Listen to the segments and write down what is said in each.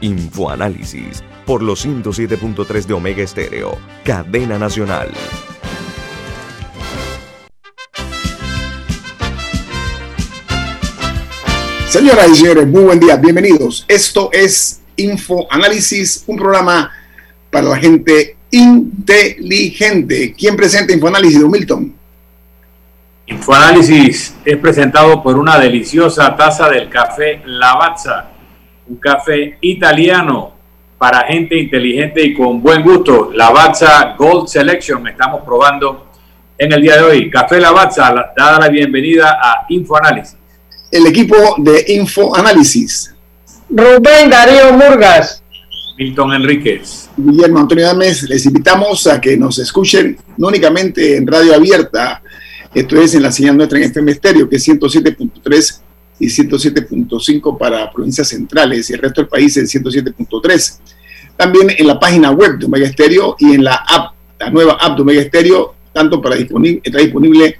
Infoanálisis por los 107.3 de Omega Estéreo, cadena nacional. Señoras y señores, muy buen día, bienvenidos. Esto es Infoanálisis, un programa para la gente inteligente. ¿Quién presenta Infoanálisis, Don Milton? Infoanálisis es presentado por una deliciosa taza del café Lavazza un café italiano para gente inteligente y con buen gusto. Lavazza Gold Selection estamos probando en el día de hoy. Café Lavazza, dada la bienvenida a InfoAnálisis. El equipo de InfoAnálisis. Rubén Darío Murgas. Milton Enríquez. Guillermo Antonio Dames, les invitamos a que nos escuchen no únicamente en radio abierta, esto es en la señal nuestra en este misterio, que es 107.3 y 107.5 para provincias centrales y el resto del país en 107.3. También en la página web de Omega Stereo y en la app, la nueva app de Omega Stereo, tanto para disponible, está disponible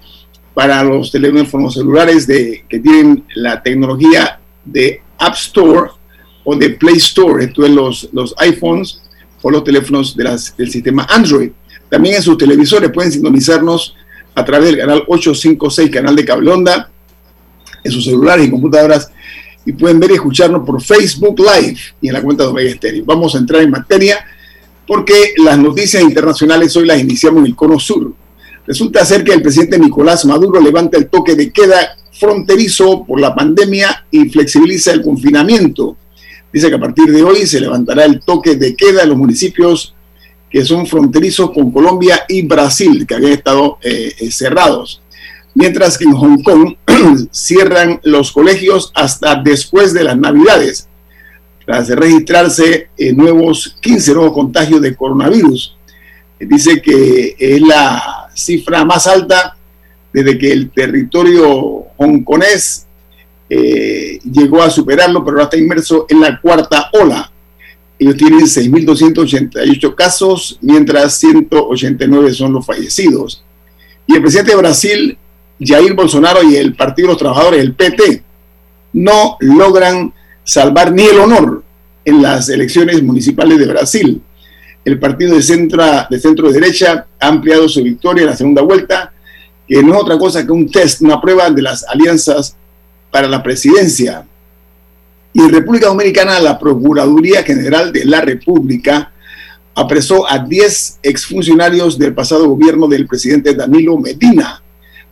para los teléfonos celulares de, que tienen la tecnología de App Store o de Play Store, esto es los, los iPhones o los teléfonos de las, del sistema Android. También en sus televisores pueden sintonizarnos a través del canal 856, canal de cable onda, en sus celulares y computadoras y pueden ver y escucharnos por Facebook Live y en la cuenta de Omega Stereo. Vamos a entrar en materia porque las noticias internacionales hoy las iniciamos en el Cono Sur. Resulta ser que el presidente Nicolás Maduro levanta el toque de queda fronterizo por la pandemia y flexibiliza el confinamiento. Dice que a partir de hoy se levantará el toque de queda en los municipios que son fronterizos con Colombia y Brasil, que habían estado eh, eh, cerrados mientras que en Hong Kong cierran los colegios hasta después de las Navidades, tras registrarse nuevos 15 nuevos contagios de coronavirus. Dice que es la cifra más alta desde que el territorio hongkonés eh, llegó a superarlo, pero ahora está inmerso en la cuarta ola. Ellos tienen 6.288 casos, mientras 189 son los fallecidos. Y el presidente de Brasil Jair Bolsonaro y el Partido de los Trabajadores, el PT, no logran salvar ni el honor en las elecciones municipales de Brasil. El partido de centro, de centro derecha ha ampliado su victoria en la segunda vuelta, que no es otra cosa que un test, una prueba de las alianzas para la presidencia. Y en República Dominicana, la Procuraduría General de la República apresó a 10 exfuncionarios del pasado gobierno del presidente Danilo Medina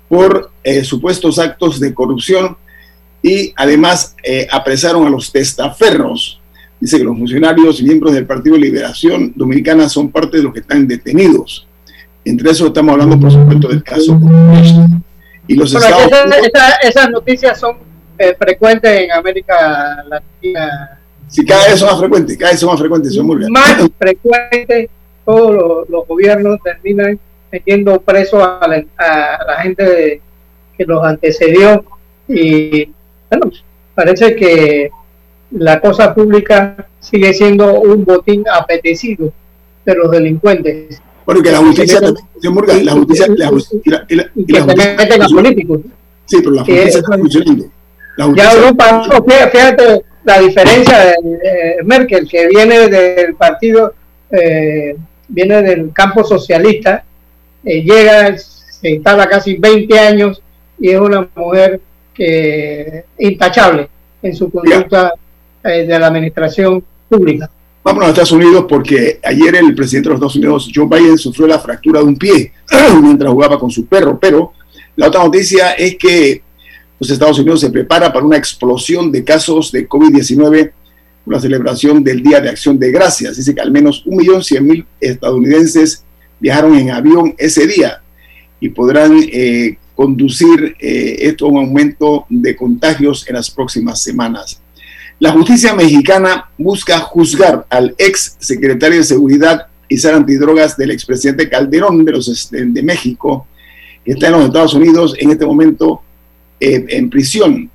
por eh, supuestos actos de corrupción y además eh, apresaron a los testaferros. Dice que los funcionarios y miembros del Partido de Liberación Dominicana son parte de los que están detenidos. Entre eso estamos hablando, por supuesto, del caso. Y los estados... esas noticias son eh, frecuentes en América Latina. Sí, cada vez son más frecuentes, cada vez son más frecuentes. Son muy más frecuentes, todos los, los gobiernos terminan metiendo preso a la, gente que los antecedió y bueno, parece que la cosa pública sigue siendo un botín apetecido de los delincuentes. Bueno, que la justicia, también, la justicia, la justicia, y la, y la, meten a políticos. Sí, pero la justicia está funcionando. ya Europa, fíjate la diferencia de, Merkel, que viene del partido, eh, viene del campo socialista, eh, llega, se instala casi 20 años y es una mujer que intachable en su conducta eh, de la administración pública. Vámonos a Estados Unidos porque ayer el presidente de los Estados Unidos, Joe Biden, sufrió la fractura de un pie mientras jugaba con su perro. Pero la otra noticia es que los Estados Unidos se prepara para una explosión de casos de COVID-19 una celebración del Día de Acción de Gracias. Dice que al menos 1.100.000 estadounidenses viajaron en avión ese día y podrán eh, conducir eh, esto a un aumento de contagios en las próximas semanas. La justicia mexicana busca juzgar al ex secretario de Seguridad y ser antidrogas del expresidente Calderón de, los, México, que está en los Estados Unidos en este momento eh, en prisión.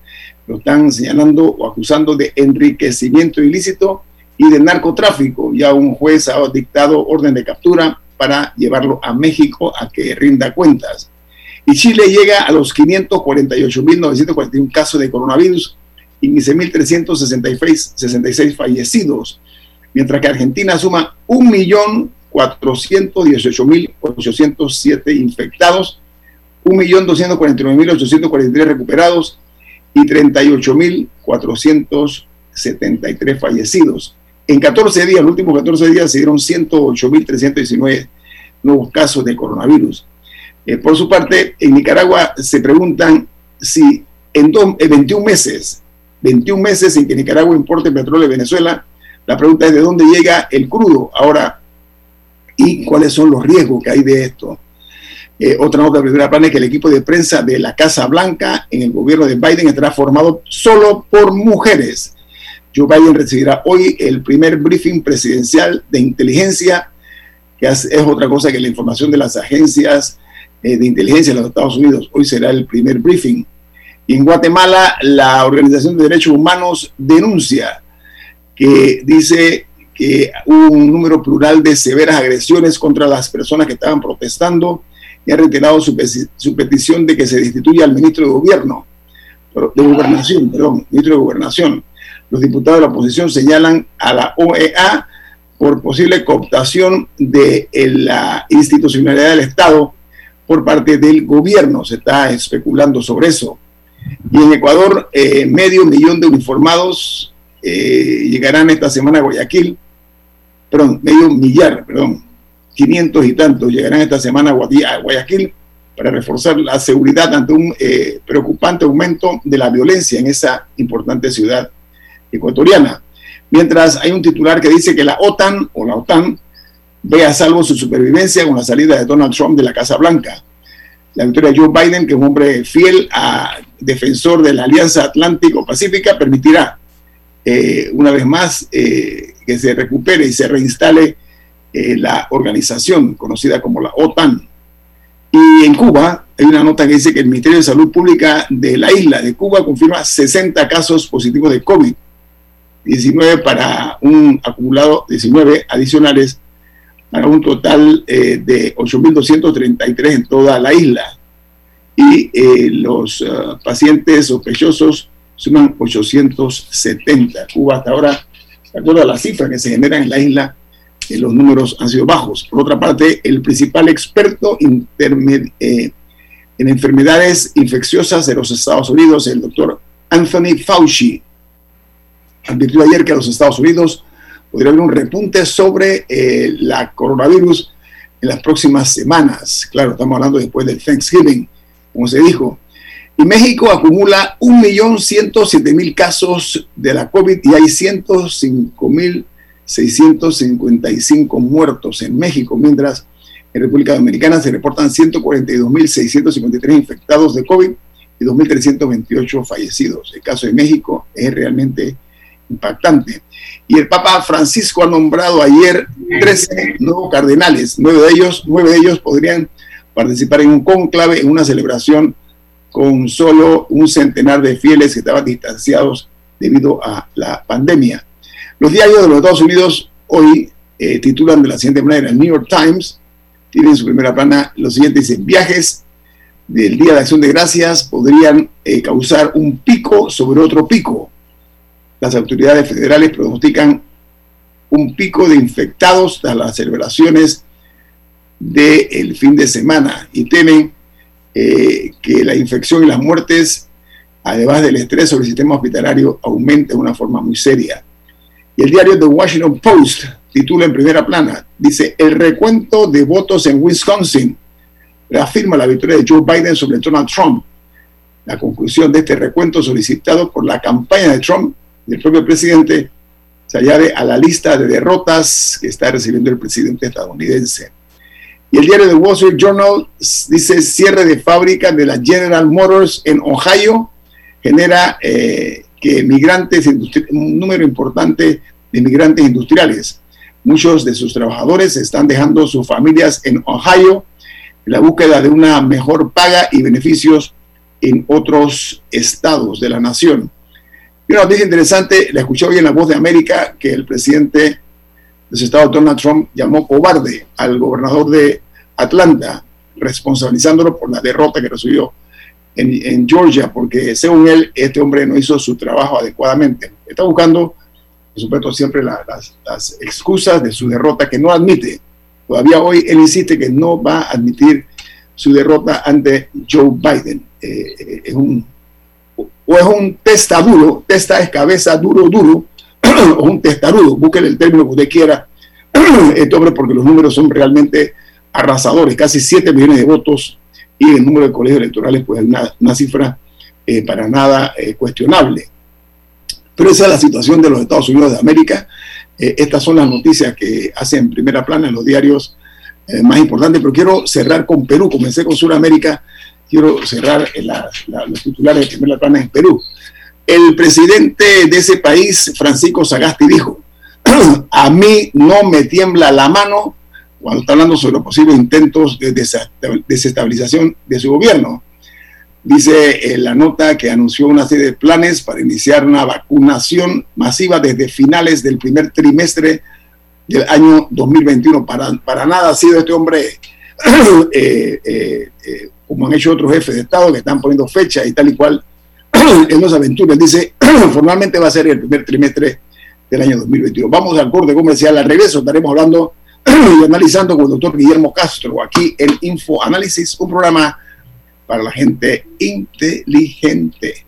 Lo están señalando o acusando de enriquecimiento ilícito y de narcotráfico. Ya un juez ha dictado orden de captura para llevarlo a México a que rinda cuentas. Y Chile llega a los 548.941 casos de coronavirus y 15.366 fallecidos, mientras que Argentina suma 1.418.807 infectados, 1.249.843 recuperados y 38.473 fallecidos. En 14 días, los últimos 14 días, se dieron 108.319 nuevos casos de coronavirus. Eh, por su parte, en Nicaragua se preguntan si en, 21 meses, 21 meses en que Nicaragua importe petróleo de Venezuela, la pregunta es de dónde llega el crudo ahora y cuáles son los riesgos que hay de esto. Eh, otra nota de primera plana es que el equipo de prensa de la Casa Blanca en el gobierno de Biden estará formado solo por mujeres. Joe Biden recibirá hoy el primer briefing presidencial de inteligencia, que es, otra cosa que la información de las agencias eh, de inteligencia de los Estados Unidos. Hoy será el primer briefing. En Guatemala, la Organización de Derechos Humanos denuncia que dice que hubo un número plural de severas agresiones contra las personas que estaban protestando y ha reiterado su, petición de que se destituya al ministro de Gobierno, de Gobernación, perdón, ministro de Gobernación. Los diputados de la oposición señalan a la OEA por posible cooptación de la institucionalidad del Estado por parte del gobierno. Se está especulando sobre eso. Y en Ecuador, eh, medio millón de uniformados eh, llegarán esta semana a Guayaquil. Perdón, medio millar, perdón, 500 y tantos llegarán esta semana a Guayaquil para reforzar la seguridad ante un eh, preocupante aumento de la violencia en esa importante ciudad ecuatoriana. Mientras hay un titular que dice que la OTAN o la OTAN ve a salvo su supervivencia con la salida de Donald Trump de la Casa Blanca. La victoria de Joe Biden, que es un hombre fiel a defensor de la Alianza Atlántico-Pacífica, permitirá eh, una vez más eh, que se recupere y se reinstale eh, la organización conocida como la OTAN. Y en Cuba hay una nota que dice que el Ministerio de Salud Pública de la isla de Cuba confirma 60 casos positivos de COVID, 19 para un acumulado, 19 adicionales para un total eh, de 8.233 en toda la isla. Y eh, los pacientes sospechosos suman 870. Cuba hasta ahora, de acuerdo a las cifras que se generan en la isla, los números han sido bajos. Por otra parte, el principal experto eh, en enfermedades infecciosas de los Estados Unidos, el doctor Anthony Fauci, advirtió ayer que los Estados Unidos podría haber un repunte sobre eh, la coronavirus en las próximas semanas. Claro, estamos hablando después del Thanksgiving, como se dijo. Y México acumula 1.107.000 casos de la COVID y hay 105.000 655 muertos en México, mientras en República Dominicana se reportan 142.653 infectados de COVID y 2.328 fallecidos. El caso de México es realmente impactante. Y el Papa Francisco ha nombrado ayer 13 nuevos cardenales. Nueve de ellos, nueve de ellos podrían participar en un conclave, en una celebración con solo un centenar de fieles que estaban distanciados debido a la pandemia. Los diarios de los Estados Unidos hoy eh, titulan de la siguiente manera, el New York Times tiene en su primera plana lo siguiente, dice, viajes del Día de Acción de Gracias podrían eh, causar un pico sobre otro pico. Las autoridades federales pronostican un pico de infectados tras las celebraciones del fin de semana y temen eh, que la infección y las muertes, además del estrés sobre el sistema hospitalario, aumente de una forma muy seria. Y el diario The Washington Post titula en primera plana, dice, el recuento de votos en Wisconsin reafirma la victoria de Joe Biden sobre Donald Trump. La conclusión de este recuento solicitado por la campaña de Trump y el propio presidente se añade a la lista de derrotas que está recibiendo el presidente estadounidense. Y el diario The Wall Street Journal dice cierre de fábrica de la General Motors en Ohio genera eh, que migrantes, un número importante de migrantes industriales. Muchos de sus trabajadores están dejando sus familias en Ohio en la búsqueda de una mejor paga y beneficios en otros estados de la nación. Una noticia interesante, la escuché hoy en La Voz de América, que el presidente de los estados Donald Trump llamó cobarde al gobernador de Atlanta, responsabilizándolo por la derrota que recibió en, Georgia, porque según él, este hombre no hizo su trabajo adecuadamente. Está buscando, por supuesto, siempre las, excusas de su derrota que no admite. Todavía hoy él insiste que no va a admitir su derrota ante Joe Biden. Eh, eh, es un, o es un testaduro, testa es cabeza duro, duro, o un testarudo, búsquele el término que usted quiera, este hombre, porque los números son realmente arrasadores, casi 7 millones de votos y el número de colegios electorales, pues es una, cifra eh, para nada eh, cuestionable. Pero esa es la situación de los Estados Unidos de América. Eh, estas son las noticias que hacen primera plana en los diarios más importantes, pero quiero cerrar con Perú. Comencé con Sudamérica, quiero cerrar los titulares de primera plana en Perú. El presidente de ese país, Francisco Sagasti, dijo, a mí no me tiembla la mano cuando está hablando sobre los posibles intentos de desestabilización de su gobierno. Dice en la nota que anunció una serie de planes para iniciar una vacunación masiva desde finales del primer trimestre del año 2021. Para, nada ha sido este hombre, eh, eh, eh, como han hecho otros jefes de Estado que están poniendo fecha y tal y cual en los aventuras. Dice, formalmente va a ser el primer trimestre del año 2021. Vamos al corte comercial. Al regreso estaremos hablando y analizando con el doctor Guillermo Castro aquí en Info Análisis, un programa para la gente inteligente.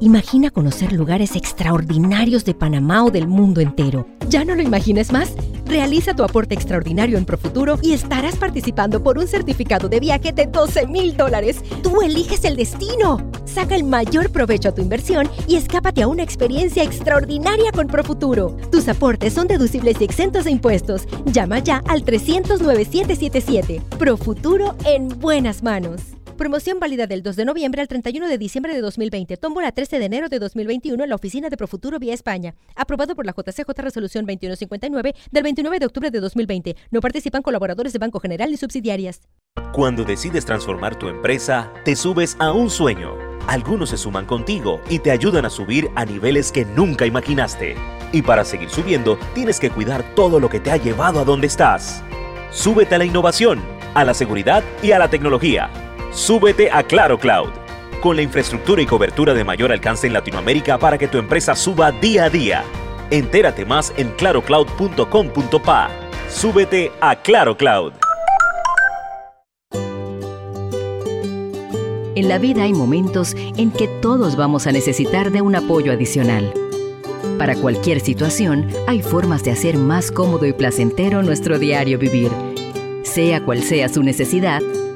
Imagina conocer lugares extraordinarios de Panamá o del mundo entero. ¿Ya no lo imagines más? Realiza tu aporte extraordinario en Profuturo y estarás participando por un certificado de viaje de 12 mil dólares. Tú eliges el destino. Saca el mayor provecho a tu inversión y escápate a una experiencia extraordinaria con Profuturo. Tus aportes son deducibles y exentos de impuestos. Llama ya al 300 9777. Profuturo en buenas manos. Promoción válida del 2 de noviembre al 31 de diciembre de 2020. Tómbola 13 de enero de 2021 en la oficina de Profuturo vía España. Aprobado por la JCJ Resolución 2159 del 29 de octubre de 2020. No participan colaboradores de Banco General ni subsidiarias. Cuando decides transformar tu empresa, te subes a un sueño. Algunos se suman contigo y te ayudan a subir a niveles que nunca imaginaste. Y para seguir subiendo, tienes que cuidar todo lo que te ha llevado a donde estás. Súbete a la innovación, a la seguridad y a la tecnología. Súbete a Claro Cloud, con la infraestructura y cobertura de mayor alcance en Latinoamérica para que tu empresa suba día a día. Entérate más en clarocloud.com.pa. Súbete a Claro Cloud. En la vida hay momentos en que todos vamos a necesitar de un apoyo adicional. Para cualquier situación, hay formas de hacer más cómodo y placentero nuestro diario vivir. Sea cual sea su necesidad,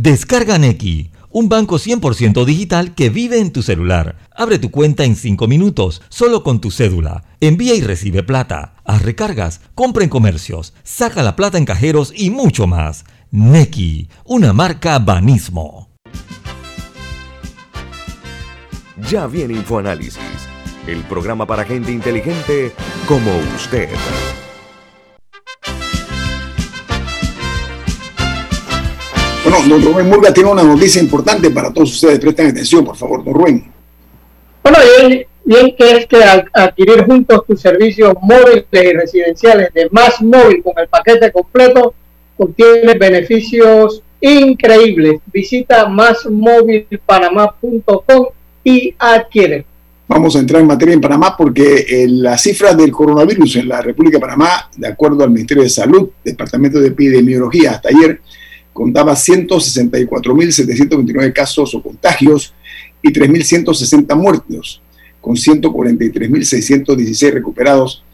Descarga Neki, un banco 100% digital que vive en tu celular. Abre tu cuenta en 5 minutos, solo con tu cédula. Envía y recibe plata. Haz recargas, compra en comercios, saca la plata en cajeros y mucho más. Neki, una marca Banismo. Ya viene InfoAnálisis, el programa para gente inteligente como usted. Bueno, don Rubén Murga tiene una noticia importante para todos ustedes. Presten atención, por favor, don Rubén. Bueno, bien, bien que es que al adquirir juntos tus servicios móviles y residenciales de Más Móvil con el paquete completo, obtienes beneficios increíbles. Visita másmóvilpanamá.com y adquiere. Vamos a entrar en materia en Panamá porque eh, las cifras del coronavirus en la República de Panamá, de acuerdo al Ministerio de Salud, Departamento de Epidemiología, hasta ayer contaba 164.729 casos o contagios y 3.160 muertos, con 143.616 recuperados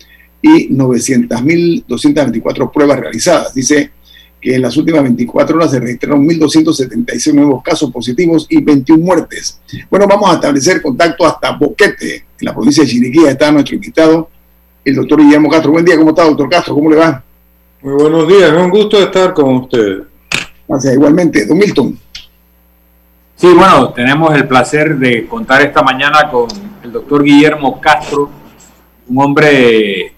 y 900.224 pruebas realizadas. Dice que en las últimas 24 horas se registraron 1.276 nuevos casos positivos y 21 muertes. Bueno, vamos a establecer contacto hasta Boquete, en la provincia de Chiriquí. Está nuestro invitado, el doctor Guillermo Castro. Buen día, ¿cómo está, doctor Castro? ¿Cómo le va? Muy buenos días, es un gusto estar con usted. Gracias, igualmente. Don Milton. Sí, bueno, tenemos el placer de contar esta mañana con el doctor Guillermo Castro, un hombre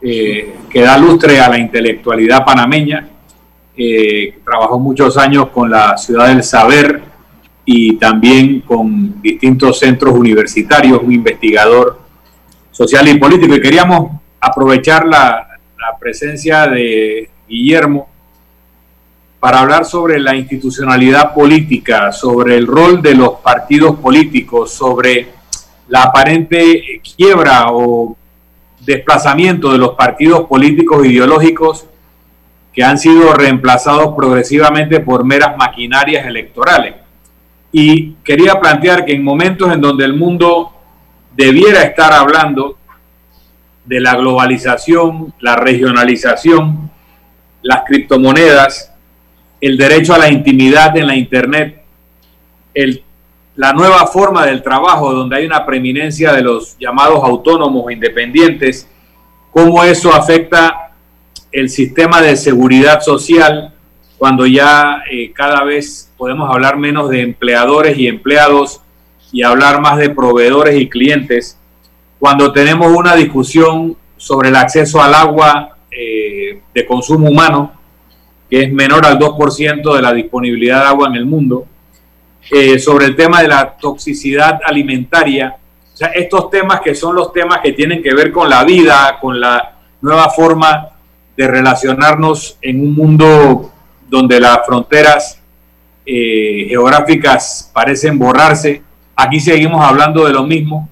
eh, que da lustre a la intelectualidad panameña. Eh, trabajó muchos años con la Ciudad del Saber y también con distintos centros universitarios, un investigador social y político. Y queríamos aprovechar la, la presencia de Guillermo para hablar sobre la institucionalidad política, sobre el rol de los partidos políticos, sobre la aparente quiebra o desplazamiento de los partidos políticos ideológicos que han sido reemplazados progresivamente por meras maquinarias electorales. Y quería plantear que en momentos en donde el mundo debiera estar hablando de la globalización, la regionalización, las criptomonedas, el derecho a la intimidad en la Internet, la nueva forma del trabajo donde hay una preeminencia de los llamados autónomos o independientes, cómo eso afecta el sistema de seguridad social cuando ya eh, cada vez podemos hablar menos de empleadores y empleados y hablar más de proveedores y clientes, cuando tenemos una discusión sobre el acceso al agua eh, de consumo humano, que es menor al 2% de la disponibilidad de agua en el mundo, eh, sobre el tema de la toxicidad alimentaria, o sea, estos temas que son los temas que tienen que ver con la vida, con la nueva forma de relacionarnos en un mundo donde las fronteras eh, geográficas parecen borrarse. Aquí seguimos hablando de lo mismo,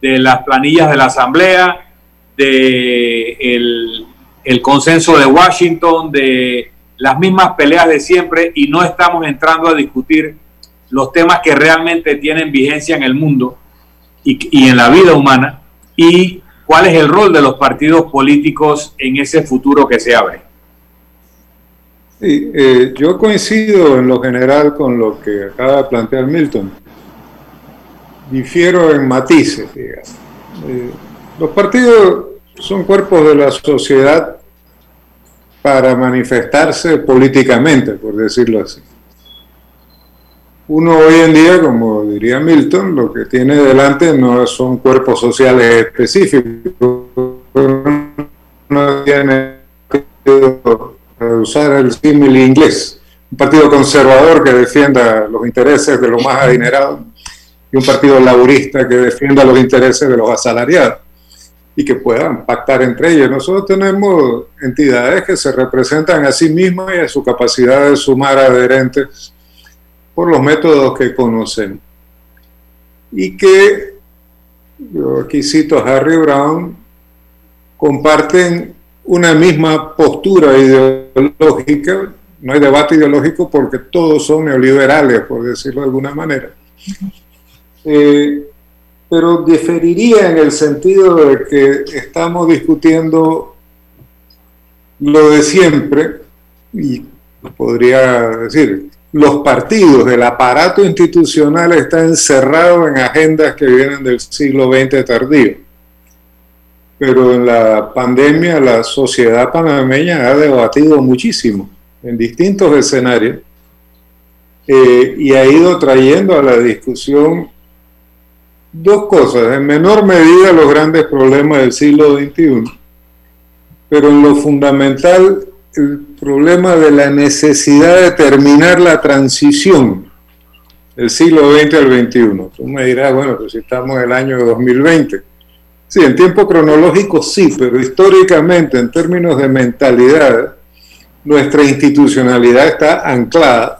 de las planillas de la Asamblea, de el consenso de Washington, de las mismas peleas de siempre y no estamos entrando a discutir los temas que realmente tienen vigencia en el mundo y, en la vida humana y cuál es el rol de los partidos políticos en ese futuro que se abre. Eh, yo coincido en lo general con lo que acaba de plantear Milton. Difiero en matices, digamos. Eh, los partidos son cuerpos de la sociedad para manifestarse políticamente, por decirlo así. Uno hoy en día, como diría Milton, lo que tiene delante no son cuerpos sociales específicos, no tiene que usar el símil inglés, un partido conservador que defienda los intereses de los más adinerados y un partido laborista que defienda los intereses de los asalariados y que puedan pactar entre ellos. Nosotros tenemos entidades que se representan a sí mismas y a su capacidad de sumar adherentes por los métodos que conocen. Y que, yo aquí cito a Harry Brown, comparten una misma postura ideológica, no hay debate ideológico porque todos son neoliberales, por decirlo de alguna manera pero diferiría en el sentido de que estamos discutiendo lo de siempre y podría decir, los partidos, el aparato institucional está encerrado en agendas que vienen del siglo XX tardío. Pero en la pandemia la sociedad panameña ha debatido muchísimo en distintos escenarios eh, y ha ido trayendo a la discusión dos cosas, en menor medida los grandes problemas del siglo XXI, pero en lo fundamental el problema de la necesidad de terminar la transición del siglo XX al XXI. Tú me dirás, bueno, pues si estamos en el año 2020. Sí, en tiempo cronológico sí, pero históricamente, en términos de mentalidad, nuestra institucionalidad está anclada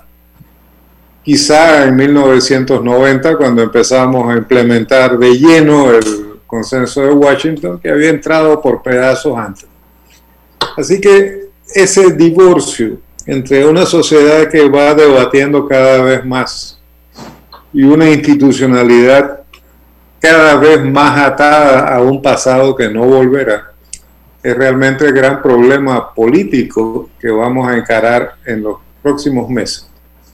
quizá en 1990, cuando empezamos a implementar de lleno el consenso de Washington, que había entrado por pedazos antes. Así que ese divorcio entre una sociedad que va debatiendo cada vez más y una institucionalidad cada vez más atada a un pasado que no volverá, es realmente el gran problema político que vamos a encarar en los próximos meses.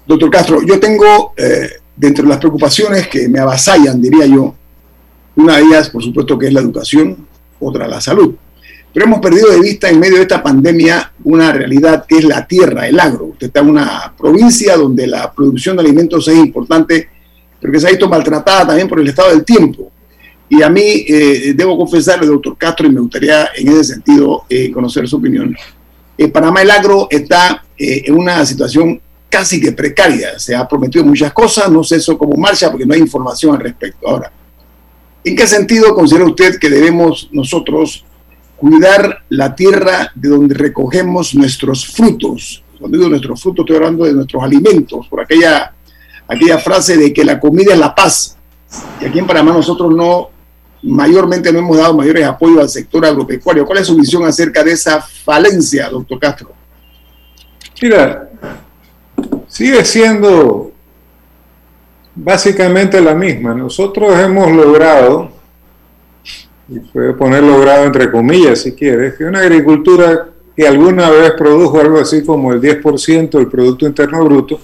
Doctor Castro, yo tengo eh, dentro de las preocupaciones que me avasallan, diría yo, una de ellas, por supuesto, que es la educación, otra la salud. Pero hemos perdido de vista en medio de esta pandemia una realidad que es la tierra, el agro. Usted está en una provincia donde la producción de alimentos es importante, pero que se ha visto maltratada también por el estado del tiempo. Y a mí, eh, debo confesarle, doctor Castro, y me gustaría en ese sentido eh, conocer su opinión. En Panamá el agro está eh, en una situación casi que precaria. Se ha prometido muchas cosas, no sé eso cómo marcha porque no hay información al respecto. Ahora, ¿en qué sentido considera usted que debemos nosotros cuidar la tierra de donde recogemos nuestros frutos? Cuando digo nuestros frutos, estoy hablando de nuestros alimentos, por aquella, aquella frase de que la comida es la paz. Y aquí en Panamá nosotros no, mayormente no hemos dado mayores apoyos al sector agropecuario. ¿Cuál es su visión acerca de esa falencia, doctor Castro? Mira, sigue siendo básicamente la misma. Nosotros hemos logrado, y puede poner logrado entre comillas si quieres, que una agricultura que alguna vez produjo algo así como el 10% del Producto Interno Bruto,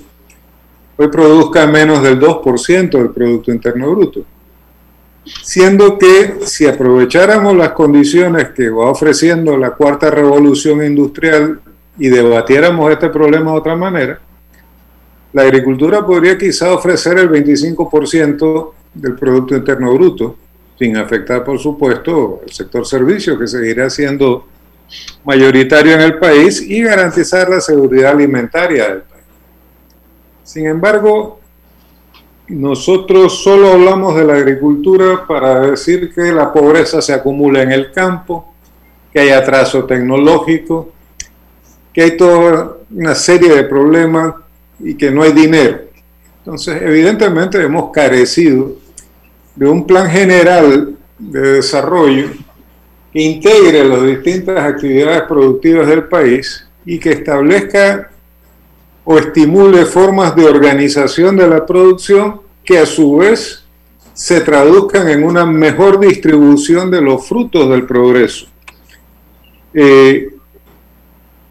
hoy produzca menos del 2% del Producto Interno Bruto. Siendo que si aprovecháramos las condiciones que va ofreciendo la cuarta revolución industrial y debatiéramos este problema de otra manera, la agricultura podría quizá ofrecer el 25% del Producto Interno Bruto, sin afectar, por supuesto, el sector servicio, que seguirá siendo mayoritario en el país, y garantizar la seguridad alimentaria del país. Sin embargo, nosotros solo hablamos de la agricultura para decir que la pobreza se acumula en el campo, que hay atraso tecnológico, que hay toda una serie de problemas y que no hay dinero. Entonces, evidentemente hemos carecido de un plan general de desarrollo que integre las distintas actividades productivas del país y que establezca o estimule formas de organización de la producción que a su vez se traduzcan en una mejor distribución de los frutos del progreso. Eh,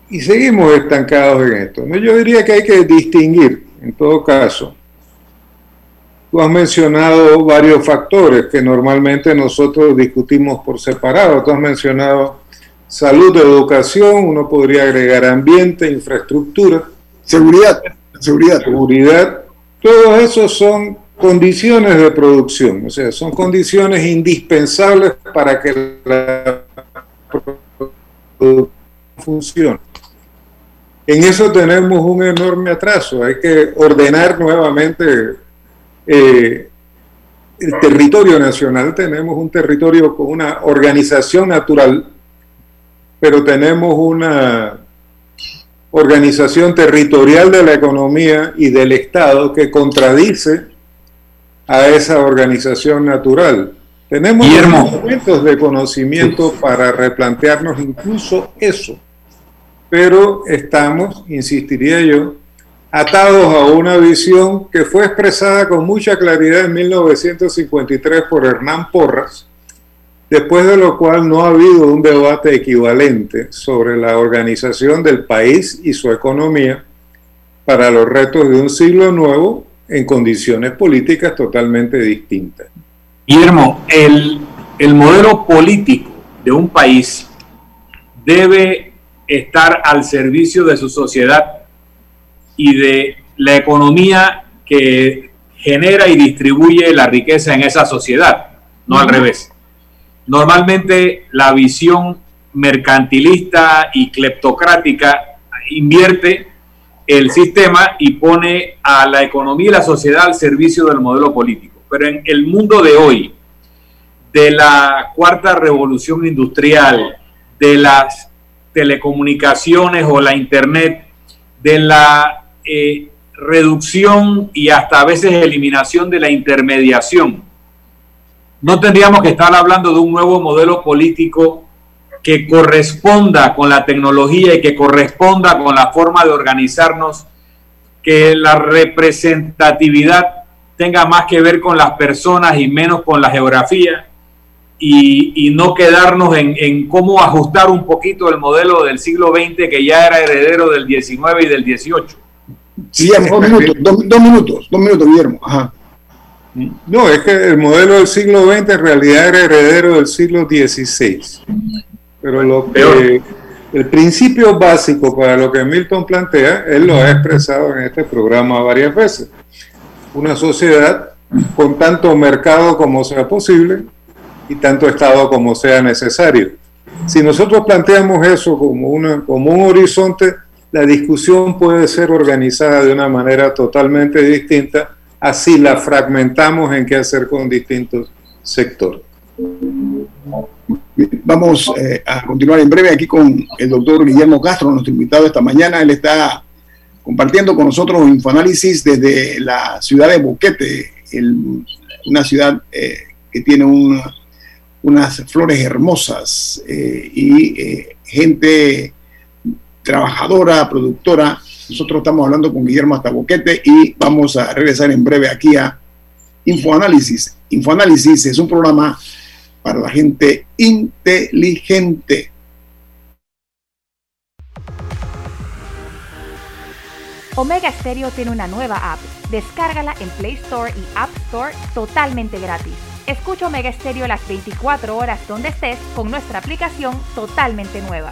y seguimos estancados en esto. Yo diría que hay que distinguir, en todo caso. Tú has mencionado varios factores que normalmente nosotros discutimos por separado. Tú has mencionado salud, educación, uno podría agregar ambiente, infraestructura. Seguridad, seguridad. Seguridad. Todos esos son condiciones de producción, o sea, son condiciones indispensables para que la producción funcione. En eso tenemos un enorme atraso. Hay que ordenar nuevamente eh, el territorio nacional. Tenemos un territorio con una organización natural, pero tenemos una organización territorial de la economía y del Estado que contradice a esa organización natural. Tenemos momentos de conocimiento para replantearnos incluso eso pero estamos, insistiría yo, atados a una visión que fue expresada con mucha claridad en 1953 por Hernán Porras, después de lo cual no ha habido un debate equivalente sobre la organización del país y su economía para los retos de un siglo nuevo en condiciones políticas totalmente distintas. Guillermo, el, el modelo político de un país debe estar al servicio de su sociedad y de la economía que genera y distribuye la riqueza en esa sociedad, no al revés. Normalmente la visión mercantilista y cleptocrática invierte el sistema y pone a la economía y la sociedad al servicio del modelo político. Pero en el mundo de hoy, de la cuarta revolución industrial, de las telecomunicaciones o la Internet, de la eh, reducción y hasta a veces eliminación de la intermediación. No tendríamos que estar hablando de un nuevo modelo político que corresponda con la tecnología y que corresponda con la forma de organizarnos, que la representatividad tenga más que ver con las personas y menos con la geografía y, no quedarnos en, cómo ajustar un poquito el modelo del siglo XX que ya era heredero del XIX y del XVIII. Sí, dos minutos, dos, minutos, dos minutos, Guillermo. No, es que el modelo del siglo XX en realidad era heredero del siglo XVI. Pero lo que, el principio básico para lo que Milton plantea, él lo ha expresado en este programa varias veces. Una sociedad con tanto mercado como sea posible, y tanto Estado como sea necesario. Si nosotros planteamos eso como, una, como un horizonte, la discusión puede ser organizada de una manera totalmente distinta, así la fragmentamos en qué hacer con distintos sectores. Vamos eh, a continuar en breve aquí con el doctor Guillermo Castro, nuestro invitado esta mañana. Él está compartiendo con nosotros infoanálisis desde la ciudad de Boquete, una ciudad eh, que tiene un unas flores hermosas eh, y eh, gente trabajadora, productora. Nosotros estamos hablando con Guillermo Ataboquete y vamos a regresar en breve aquí a Infoanálisis. Infoanálisis es un programa para la gente inteligente. Omega Stereo tiene una nueva app. Descárgala en Play Store y App Store totalmente gratis. Escucha Omega Estéreo las 24 horas donde estés con nuestra aplicación totalmente nueva.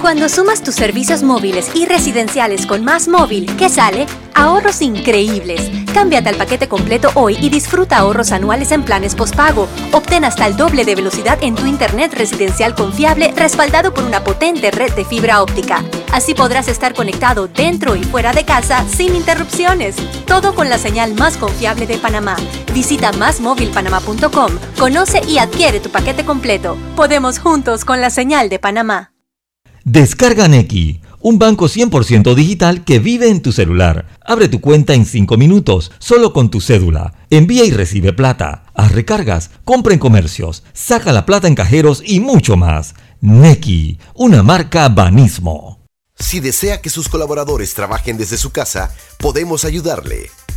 Cuando sumas tus servicios móviles y residenciales con Más Móvil, ¿qué sale? Ahorros increíbles. Cámbiate al paquete completo hoy y disfruta ahorros anuales en planes postpago. Obtén hasta el doble de velocidad en tu internet residencial confiable respaldado por una potente red de fibra óptica. Así podrás estar conectado dentro y fuera de casa sin interrupciones. Todo con la señal más confiable de Panamá. Visita másmóvilpanamá.com, conoce y adquiere tu paquete completo. Podemos juntos con la señal de Panamá. Descarga Neki, un banco 100% digital que vive en tu celular. Abre tu cuenta en 5 minutos, solo con tu cédula. Envía y recibe plata. Haz recargas, compra en comercios, saca la plata en cajeros y mucho más. Neki, una marca Banismo. Si desea que sus colaboradores trabajen desde su casa, podemos ayudarle.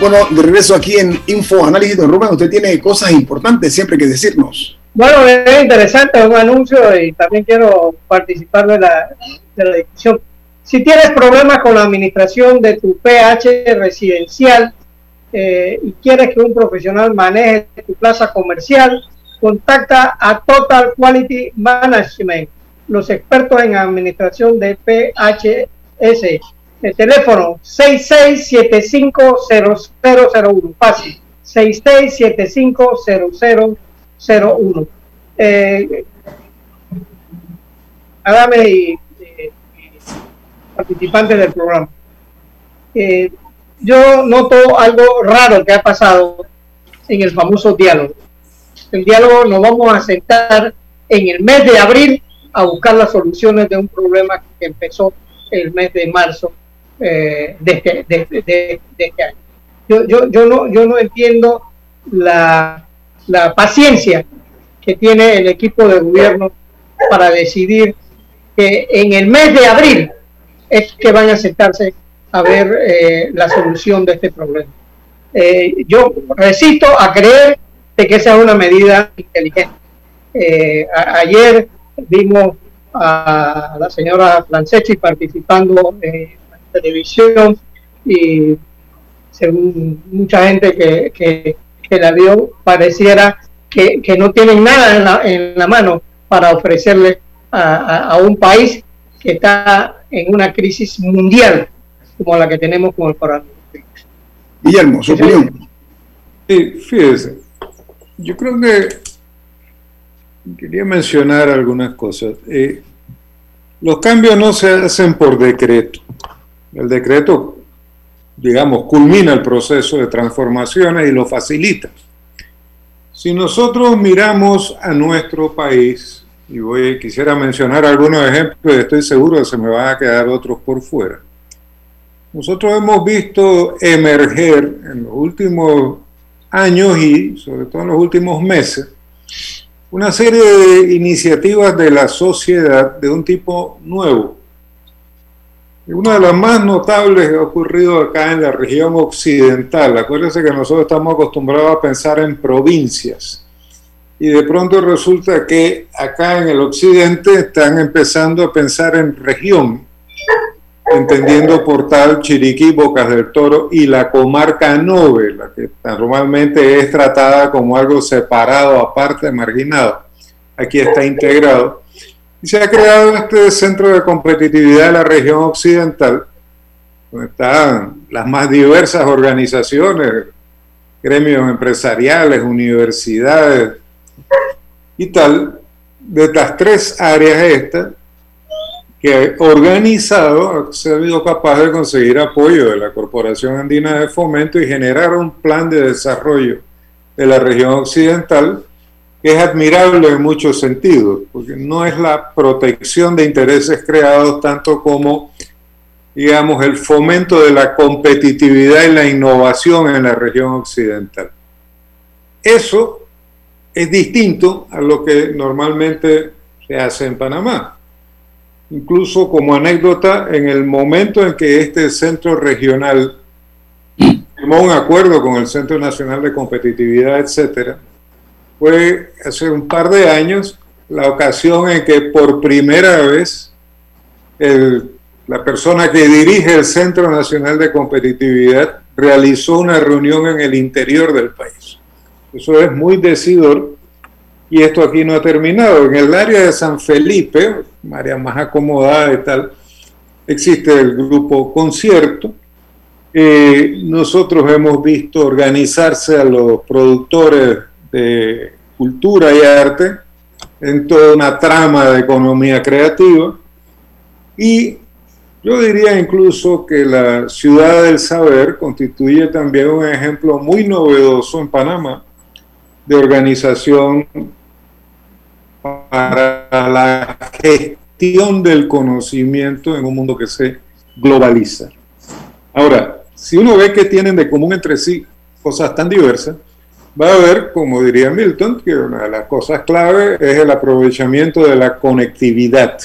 Bueno, de regreso aquí en Info Análisis, don Rubén, usted tiene cosas importantes siempre que decirnos. Bueno, es interesante un anuncio y también quiero participar de la, de la discusión. Si tienes problemas con la administración de tu PH residencial eh, y quieres que un profesional maneje tu plaza comercial, contacta a Total Quality Management, los expertos en administración de PHS el teléfono 66750001, fácil, 66750001. Eh, Adame y, participantes del programa. Eh, yo noto algo raro que ha pasado en el famoso diálogo. El diálogo nos vamos a sentar en el mes de abril a buscar las soluciones de un problema que empezó el mes de marzo eh, de, este, de, este año. Yo, yo, yo, no, yo no entiendo la, la paciencia que tiene el equipo de gobierno para decidir que en el mes de abril es que van a sentarse a ver eh, la solución de este problema. Eh, yo resisto a creer de que esa es una medida inteligente. ayer vimos a la señora Franceschi participando en televisión y según mucha gente que, que, la vio, pareciera que, no tienen nada en la, en la mano para ofrecerle a, un país que está en una crisis mundial como la que tenemos con el coronavirus. Guillermo, su opinión. Sí, fíjese, yo creo que quería mencionar algunas cosas. Eh, los cambios no se hacen por decreto. El decreto, digamos, culmina el proceso de transformaciones y lo facilita. Si nosotros miramos a nuestro país, y voy, quisiera mencionar algunos ejemplos, estoy seguro que se me van a quedar otros por fuera. Nosotros hemos visto emerger en los últimos años y sobre todo en los últimos meses una serie de iniciativas de la sociedad de un tipo nuevo. Una de las más notables que ha ocurrido acá en la región occidental. Acuérdense que nosotros estamos acostumbrados a pensar en provincias. Y de pronto resulta que acá en el occidente están empezando a pensar en región entendiendo por tal Chiriquí, Bocas del Toro y la comarca Nove, la que normalmente es tratada como algo separado, aparte, marginado. Aquí está integrado. Y se ha creado este centro de competitividad de la región occidental, donde están las más diversas organizaciones, gremios empresariales, universidades y tal. De estas tres áreas estas, que organizado ha sido capaz de conseguir apoyo de la Corporación Andina de Fomento y generar un plan de desarrollo de la región occidental que es admirable en muchos sentidos, porque no es la protección de intereses creados tanto como, digamos, el fomento de la competitividad y la innovación en la región occidental. Eso es distinto a lo que normalmente se hace en Panamá. Incluso como anécdota, en el momento en que este centro regional firmó un acuerdo con el Centro Nacional de Competitividad, etcétera, fue hace un par de años la ocasión en que por primera vez la persona que dirige el Centro Nacional de Competitividad realizó una reunión en el interior del país. Eso es muy decidor y esto aquí no ha terminado. En el área de San Felipe, área más acomodada y tal, existe el grupo Concierto. Eh, nosotros hemos visto organizarse a los productores de cultura y arte en toda una trama de economía creativa. Y yo diría incluso que la ciudad del saber constituye también un ejemplo muy novedoso en Panamá de organización para la gestión del conocimiento en un mundo que se globaliza. Ahora, si uno ve que tienen de común entre sí cosas tan diversas, va a ver, como diría Milton, que una de las cosas clave es el aprovechamiento de la conectividad.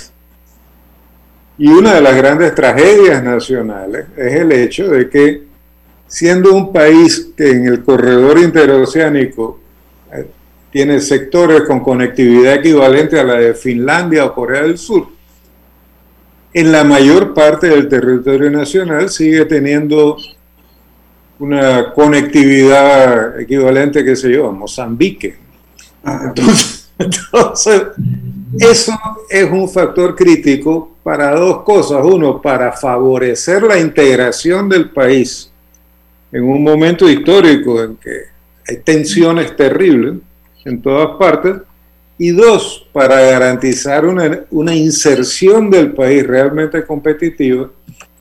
Y una de las grandes tragedias nacionales es el hecho de que, siendo un país que en el corredor interoceánico tiene sectores con conectividad equivalente a la de Finlandia o Corea del Sur. En la mayor parte del territorio nacional sigue teniendo una conectividad equivalente, qué sé yo, a Mozambique. Ah, entonces, eso es un factor crítico para dos cosas. Uno, para favorecer la integración del país en un momento histórico en que hay tensiones terribles en todas partes, y dos, para garantizar una, inserción del país realmente competitiva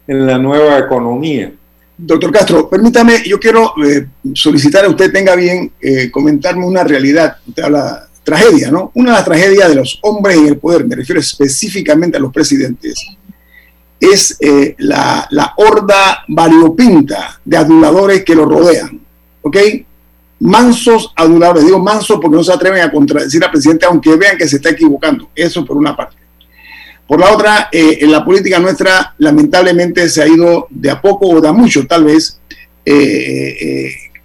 en la nueva economía. Doctor Castro, permítame, yo quiero eh, solicitar a usted, tenga bien, eh, comentarme una realidad. Usted habla tragedia, ¿no? Una de las tragedias de los hombres en el poder, me refiero específicamente a los presidentes, es eh, la, la horda variopinta de aduladores que lo rodean, ¿ok? mansos aduladores. Digo mansos porque no se atreven a contradecir al presidente, aunque vean que se está equivocando. Eso por una parte. Por la otra, eh, en la política nuestra, lamentablemente, se ha ido de a poco o de a mucho, tal vez, eh,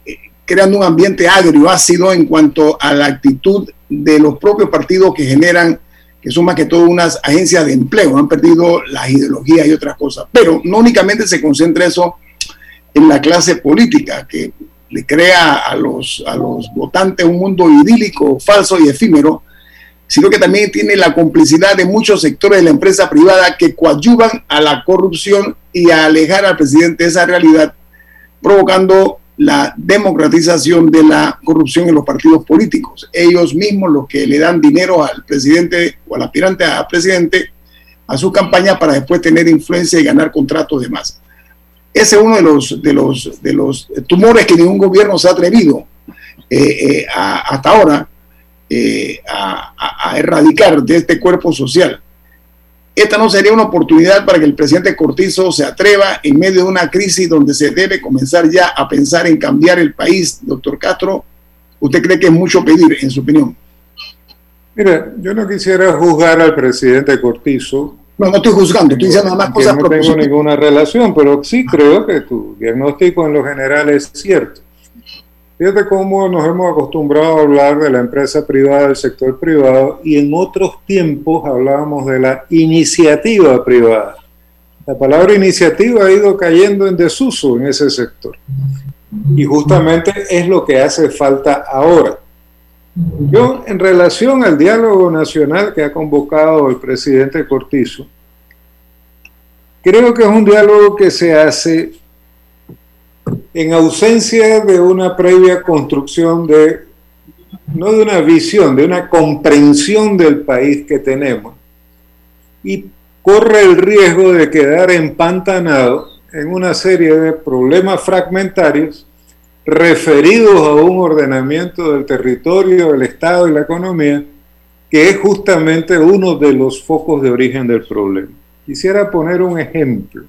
eh, creando un ambiente agrio, ácido en cuanto a la actitud de los propios partidos que generan, que son más que todo unas agencias de empleo, han perdido las ideologías y otras cosas. Pero no únicamente se concentra eso en la clase política, que le crea a los, a los votantes un mundo idílico, falso y efímero, sino que también tiene la complicidad de muchos sectores de la empresa privada que coadyuvan a la corrupción y a alejar al presidente de esa realidad, provocando la democratización de la corrupción en los partidos políticos. Ellos mismos los que le dan dinero al presidente o al aspirante a presidente a su campaña para después tener influencia y ganar contratos de más. Ese es uno de los, de los, de los tumores que ningún gobierno se ha atrevido eh, eh, hasta ahora eh, a, erradicar de este cuerpo social. Esta no sería una oportunidad para que el presidente Cortizo se atreva en medio de una crisis donde se debe comenzar ya a pensar en cambiar el país. Doctor Castro, ¿usted cree que es mucho pedir, en su opinión? Mira, yo no quisiera juzgar al presidente Cortizo no, no estoy juzgando, estoy diciendo nada más cosas No tengo ninguna relación, pero sí creo que tu diagnóstico en lo general es cierto. Fíjate cómo nos hemos acostumbrado a hablar de la empresa privada, del sector privado, y en otros tiempos hablábamos de la iniciativa privada. La palabra iniciativa ha ido cayendo en desuso en ese sector. Y justamente es lo que hace falta ahora. Yo, en relación al diálogo nacional que ha convocado el presidente Cortizo, creo que es un diálogo que se hace en ausencia de una previa construcción de, no de una visión, de una comprensión del país que tenemos, y corre el riesgo de quedar empantanado en una serie de problemas fragmentarios referidos a un ordenamiento del territorio, del Estado y la economía, que es justamente uno de los focos de origen del problema. Quisiera poner un ejemplo.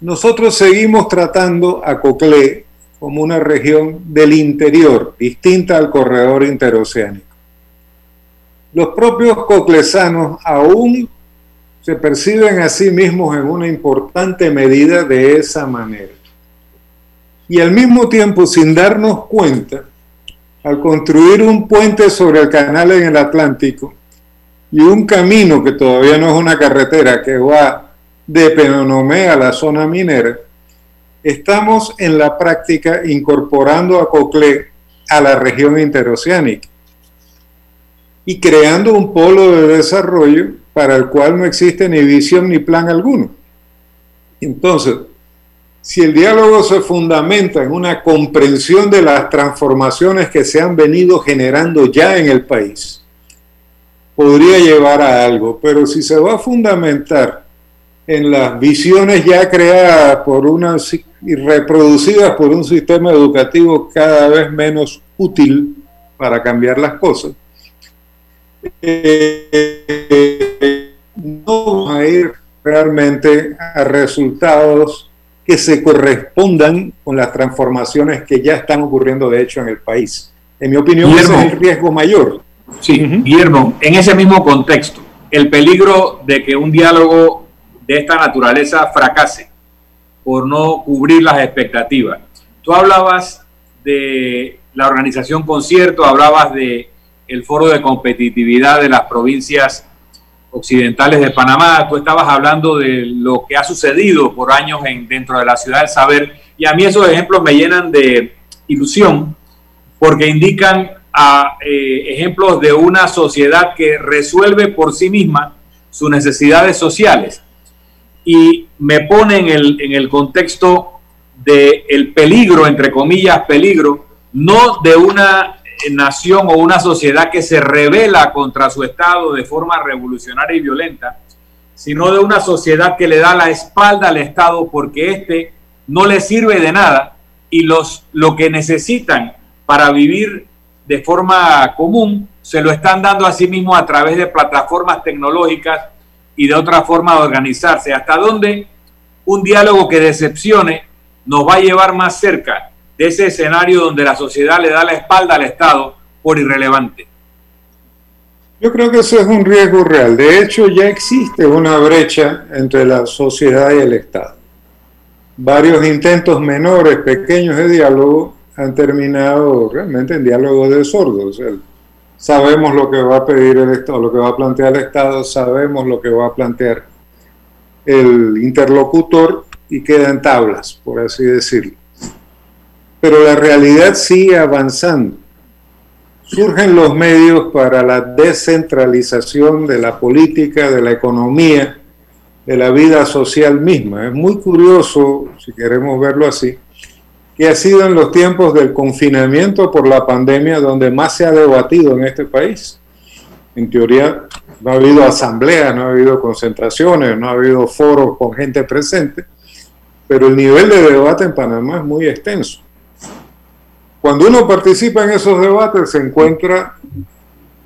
Nosotros seguimos tratando a Coclé como una región del interior, distinta al corredor interoceánico. Los propios coclesanos aún se perciben a sí mismos en una importante medida de esa manera y al mismo tiempo, sin darnos cuenta, al construir un puente sobre el canal en el Atlántico y un camino que todavía no es una carretera que va de Penonomé a la zona minera, estamos en la práctica incorporando a Coclé a la región interoceánica y creando un polo de desarrollo para el cual no existe ni visión ni plan alguno. Entonces, si el diálogo se fundamenta en una comprensión de las transformaciones que se han venido generando ya en el país, podría llevar a algo, pero si se va a fundamentar en las visiones ya creadas por unas y reproducidas por un sistema educativo cada vez menos útil para cambiar las cosas, eh, no va a ir realmente a resultados que se correspondan con las transformaciones que ya están ocurriendo de hecho en el país. En mi opinión, ese es el riesgo mayor. Sí, Guillermo, en ese mismo contexto, el peligro de que un diálogo de esta naturaleza fracase por no cubrir las expectativas. Tú hablabas de la organización concierto, hablabas de el foro de competitividad de las provincias occidentales de Panamá. Tú estabas hablando de lo que ha sucedido por años en, dentro de la ciudad del saber y a mí esos ejemplos me llenan de ilusión porque indican eh, ejemplos de una sociedad que resuelve por sí misma sus necesidades sociales y me pone en el, en el contexto del el peligro, entre comillas, peligro, no de una nación o una sociedad que se revela contra su Estado de forma revolucionaria y violenta, sino de una sociedad que le da la espalda al Estado porque éste no le sirve de nada y los, lo que necesitan para vivir de forma común se lo están dando a sí mismos a través de plataformas tecnológicas y de otra forma de organizarse. ¿Hasta dónde un diálogo que decepcione nos va a llevar más cerca de ese escenario donde la sociedad le da la espalda al Estado por irrelevante. Yo creo que eso es un riesgo real. De hecho, ya existe una brecha entre la sociedad y el Estado. Varios intentos menores, pequeños de diálogo han terminado realmente en diálogo de sordos. Sabemos lo que va a pedir el Estado, lo que va a plantear el Estado, sabemos lo que va a plantear el interlocutor y queda en tablas, por así decirlo. Pero la realidad sigue avanzando. Surgen los medios para la descentralización de la política, de la economía, de la vida social misma. Es muy curioso, si queremos verlo así, que ha sido en los tiempos del confinamiento por la pandemia donde más se ha debatido en este país. En teoría, no ha habido asambleas, no ha habido concentraciones, no ha habido foros con gente presente, pero el nivel de debate en Panamá es muy extenso. Cuando uno participa en esos debates se encuentra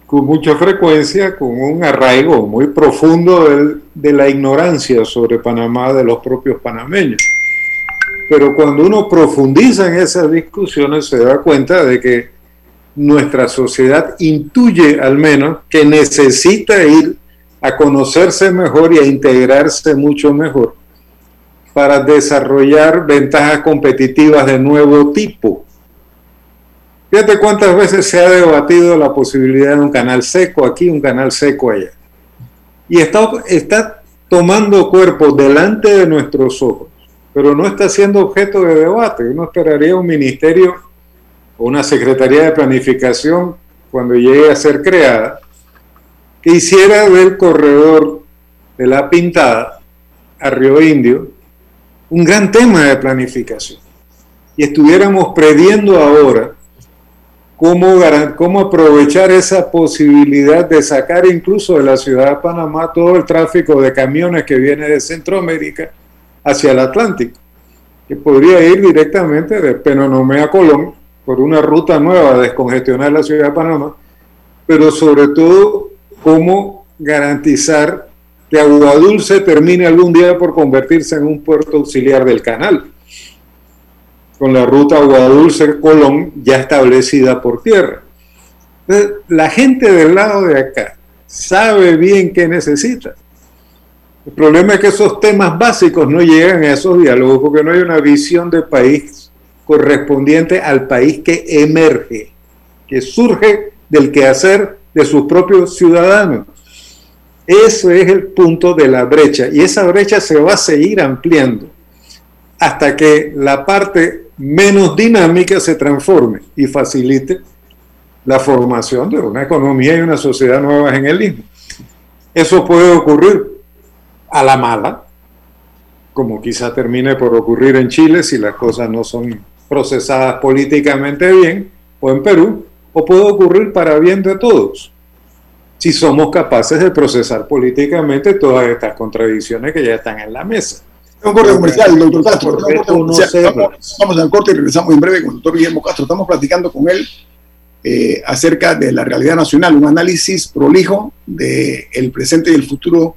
con mucha frecuencia con un arraigo muy profundo de la ignorancia sobre Panamá de los propios panameños. Pero cuando uno profundiza en esas discusiones se da cuenta de que nuestra sociedad intuye al menos que necesita ir a conocerse mejor y a integrarse mucho mejor para desarrollar ventajas competitivas de nuevo tipo Fíjate cuántas veces se ha debatido la posibilidad de un canal seco aquí, un canal seco allá. Y está, está tomando cuerpo delante de nuestros ojos, pero no está siendo objeto de debate. Uno esperaría un ministerio o una secretaría de planificación cuando llegue a ser creada que hiciera del corredor de la pintada a Río Indio un gran tema de planificación. Y estuviéramos previendo ahora cómo, cómo aprovechar esa posibilidad de sacar incluso de la ciudad de Panamá todo el tráfico de camiones que viene de Centroamérica hacia el Atlántico, que podría ir directamente de Penonomé a Colón por una ruta nueva descongestionar la ciudad de Panamá, pero sobre todo cómo garantizar que Agua Dulce termine algún día por convertirse en un puerto auxiliar del canal con la ruta Aguadulce-Colón ya establecida por tierra. la gente del lado de acá sabe bien qué necesita. El problema es que esos temas básicos no llegan a esos diálogos porque no hay una visión de país correspondiente al país que emerge, que surge del quehacer de sus propios ciudadanos. Ese es el punto de la brecha y esa brecha se va a seguir ampliando hasta que la parte menos dinámica se transforme y facilite la formación de una economía y una sociedad nueva en el mismo. Eso puede ocurrir a la mala, como quizá termine por ocurrir en Chile si las cosas no son procesadas políticamente bien, o en Perú, o puede ocurrir para bien de todos, si somos capaces de procesar políticamente todas estas contradicciones que ya están en la mesa. Un corte comercial, doctor Castro. Vamos, al corte y regresamos en breve con el doctor Guillermo Castro. Estamos platicando con él eh, acerca de la realidad nacional, un análisis prolijo del el presente y el futuro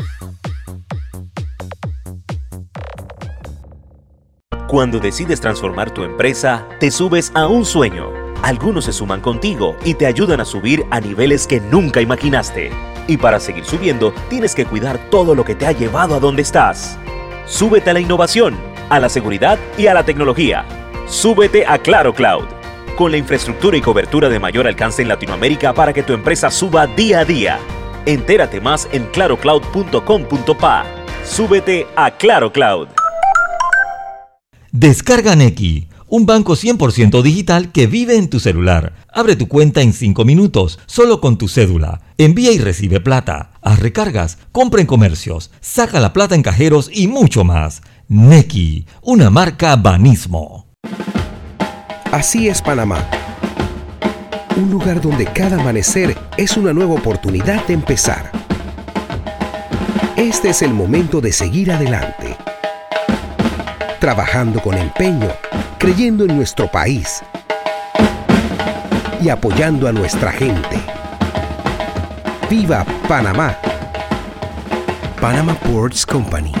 Cuando decides transformar tu empresa, te subes a un sueño. Algunos se suman contigo y te ayudan a subir a niveles que nunca imaginaste. Y para seguir subiendo, tienes que cuidar todo lo que te ha llevado a donde estás. Súbete a la innovación a la seguridad y a la tecnología. Súbete a Claro Cloud, con la infraestructura y cobertura de mayor alcance en Latinoamérica para que tu empresa suba día a día. Entérate más en clarocloud.com.pa. Súbete a Claro Cloud. Descarga Neki, un banco 100% digital que vive en tu celular. Abre tu cuenta en 5 minutos, solo con tu cédula. Envía y recibe plata. Haz recargas, compra en comercios, saca la plata en cajeros y mucho más. Neki, una marca Banismo. Así es Panamá. Un lugar donde cada amanecer es una nueva oportunidad de empezar. Este es el momento de seguir adelante. Trabajando con empeño, creyendo en nuestro país y apoyando a nuestra gente. ¡Viva Panamá! Panama Ports Company.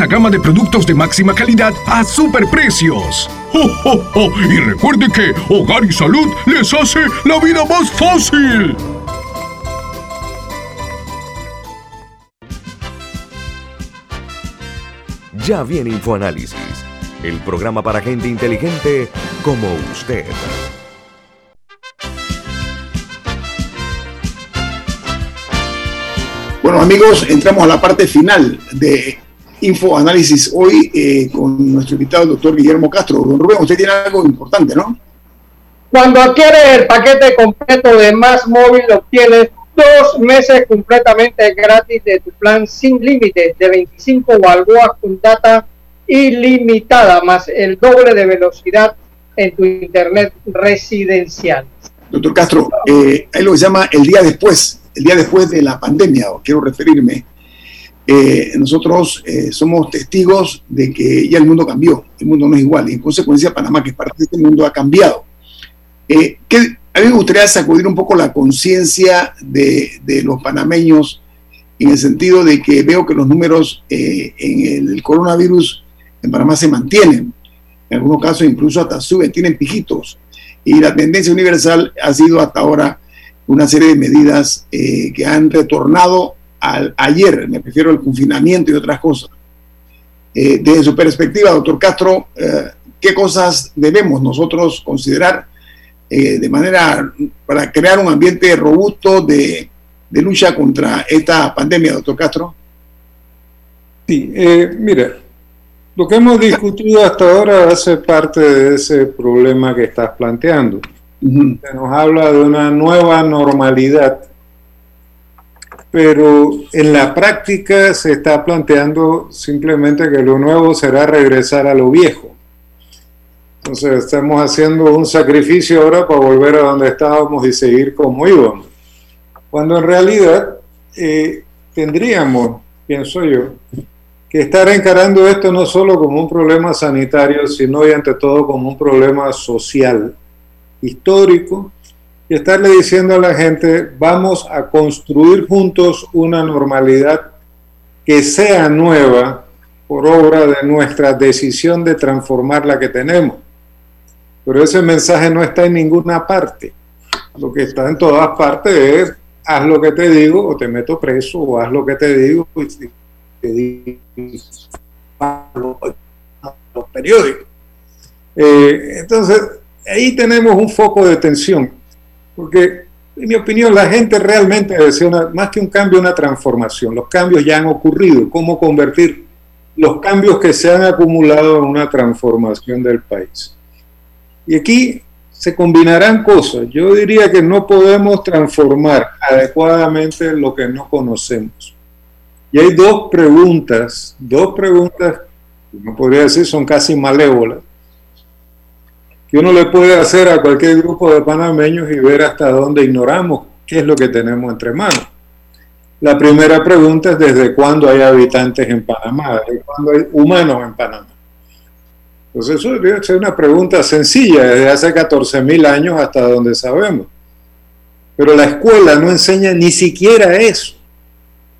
gama de productos de máxima calidad a superprecios. ¡Oh, Y recuerde que Hogar y Salud les hace la vida más fácil. Ya viene InfoAnálisis, el programa para gente inteligente como usted. Bueno amigos, entramos a la parte final de Infoanálisis hoy eh, con nuestro invitado, el doctor Guillermo Castro. Don Rubén, usted tiene algo importante, ¿no? Cuando adquieres el paquete completo de Más Móvil, obtienes dos meses completamente gratis de tu plan sin límite de 25 balboas con data ilimitada, más el doble de velocidad en tu internet residencial. Doctor Castro, eh, ahí lo llama el día después, el día después de la pandemia, quiero referirme. Eh, nosotros eh, somos testigos de que ya el mundo cambió, el mundo no es igual, y en consecuencia Panamá, que es parte de este mundo, ha cambiado. Eh, a mí me gustaría sacudir un poco la conciencia de, los panameños en el sentido de que veo que los números en el, coronavirus en Panamá se mantienen, en algunos casos incluso hasta suben, tienen pijitos, y la tendencia universal ha sido hasta ahora una serie de medidas que han retornado al, ayer, me refiero al confinamiento y otras cosas. Eh, desde su perspectiva, doctor Castro, eh, ¿qué cosas debemos nosotros considerar eh, de manera para crear un ambiente robusto de, de, lucha contra esta pandemia, doctor Castro? Sí, mire, lo que hemos discutido hasta ahora hace parte de ese problema que estás planteando. Se nos habla de una nueva normalidad pero en la práctica se está planteando simplemente que lo nuevo será regresar a lo viejo. Entonces estamos haciendo un sacrificio ahora para volver a donde estábamos y seguir como íbamos. Cuando en realidad eh, tendríamos, pienso yo, que estar encarando esto no solo como un problema sanitario, sino y ante todo como un problema social, histórico, y estarle diciendo a la gente, vamos a construir juntos una normalidad que sea nueva por obra de nuestra decisión de transformar la que tenemos. Pero ese mensaje no está en ninguna parte. Lo que está en todas partes es, haz lo que te digo o te meto preso, o haz lo que te digo y te digo los periódicos. Eh, entonces, ahí tenemos un foco de tensión porque, en mi opinión, la gente realmente desea más que un cambio, una transformación. Los cambios ya han ocurrido. ¿Cómo convertir los cambios que se han acumulado en una transformación del país? Y aquí se combinarán cosas. Yo diría que no podemos transformar adecuadamente lo que no conocemos. Y hay dos preguntas, dos preguntas, no podría decir son casi malévolas, que uno le puede hacer a cualquier grupo de panameños y ver hasta dónde ignoramos qué es lo que tenemos entre manos. La primera pregunta es desde cuándo hay habitantes en Panamá, desde cuándo hay humanos en Panamá. Entonces eso ser una pregunta sencilla, desde hace 14.000 años hasta donde sabemos. Pero la escuela no enseña ni siquiera eso.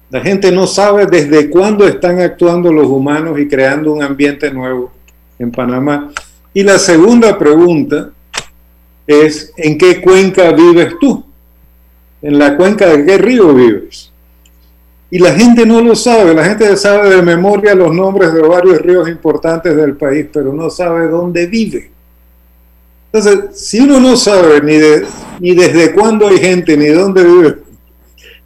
La gente no sabe desde cuándo están actuando los humanos y creando un ambiente nuevo en Panamá. Y la segunda pregunta es, ¿en qué cuenca vives tú? ¿En la cuenca de qué río vives? Y la gente no lo sabe, la gente sabe de memoria los nombres de varios ríos importantes del país, pero no sabe dónde vive. Entonces, si uno no sabe ni, de, ni desde cuándo hay gente, ni dónde vive,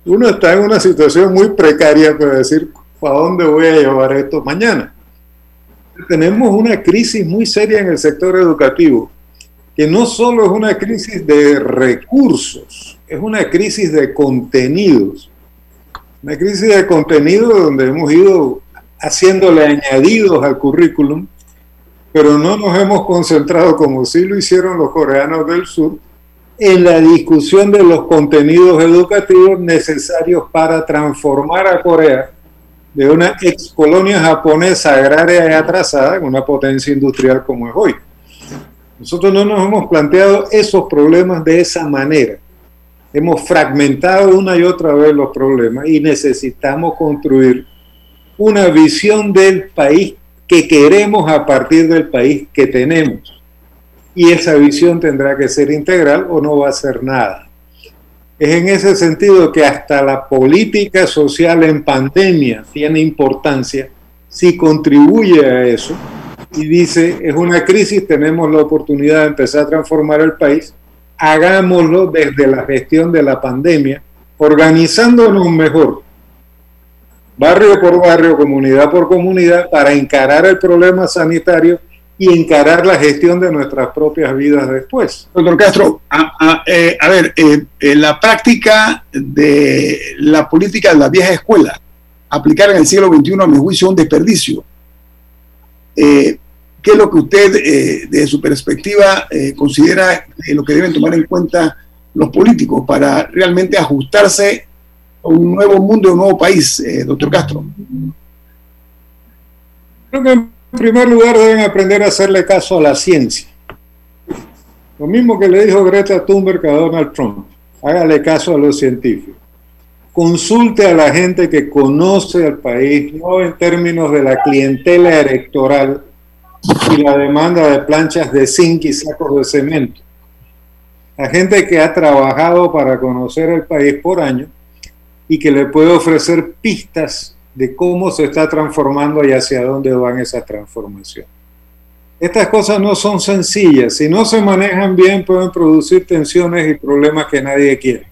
uno está en una situación muy precaria para decir, ¿para dónde voy a llevar esto mañana? Tenemos una crisis muy seria en el sector educativo, que no solo es una crisis de recursos, es una crisis de contenidos. Una crisis de contenido donde hemos ido haciéndole añadidos al currículum, pero no nos hemos concentrado, como sí lo hicieron los coreanos del sur, en la discusión de los contenidos educativos necesarios para transformar a Corea de una ex colonia japonesa agraria y atrasada una potencia industrial como es hoy. Nosotros no nos hemos planteado esos problemas de esa manera. Hemos fragmentado una y otra vez los problemas y necesitamos construir una visión del país que queremos a partir del país que tenemos. Y esa visión tendrá que ser integral o no va a ser nada. Es en ese sentido que hasta la política social en pandemia tiene importancia si contribuye a eso y dice, es una crisis, tenemos la oportunidad de empezar a transformar el país, hagámoslo desde la gestión de la pandemia, organizándonos mejor, barrio por barrio, comunidad por comunidad, para encarar el problema sanitario y encarar la gestión de nuestras propias vidas después. Doctor Castro, a, eh, ver, eh, la práctica de la política de la vieja escuela, aplicar en el siglo XXI, a mi juicio, es un desperdicio. Eh, ¿Qué es lo que usted, eh, desde su perspectiva, considera lo que deben tomar en cuenta los políticos para realmente ajustarse a un nuevo mundo, a un nuevo país, doctor Castro? Creo que en primer lugar, deben aprender a hacerle caso a la ciencia. Lo mismo que le dijo Greta Thunberg a Donald Trump. Hágale caso a los científicos. Consulte a la gente que conoce al país, no en términos de la clientela electoral y la demanda de planchas de zinc y sacos de cemento. La gente que ha trabajado para conocer el país por año y que le puede ofrecer pistas de cómo se está transformando y hacia dónde van esa transformación. Estas cosas no son sencillas. Si no se manejan bien, pueden producir tensiones y problemas que nadie quiere.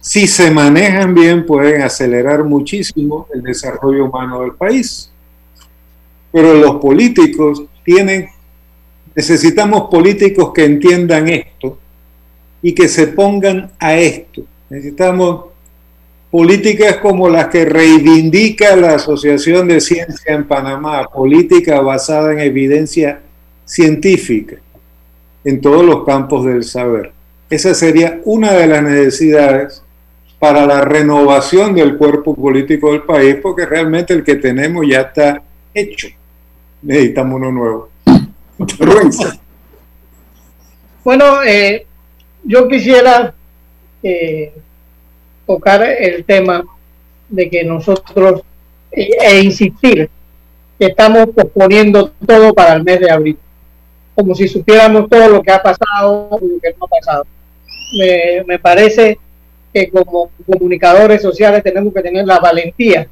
Si se manejan bien, pueden acelerar muchísimo el desarrollo humano del país. Pero los políticos tienen, necesitamos políticos que entiendan esto y que se pongan a esto. Necesitamos políticas como las que reivindica la Asociación de Ciencia en Panamá, política basada en evidencia científica en todos los campos del saber. Esa sería una de las necesidades para la renovación del cuerpo político del país, porque realmente el que tenemos ya está hecho. Necesitamos uno nuevo. bueno, eh, yo quisiera eh, tocar el tema de que nosotros e, insistir que estamos posponiendo todo para el mes de abril, como si supiéramos todo lo que ha pasado o lo que no ha pasado. Me, me parece que como comunicadores sociales tenemos que tener la valentía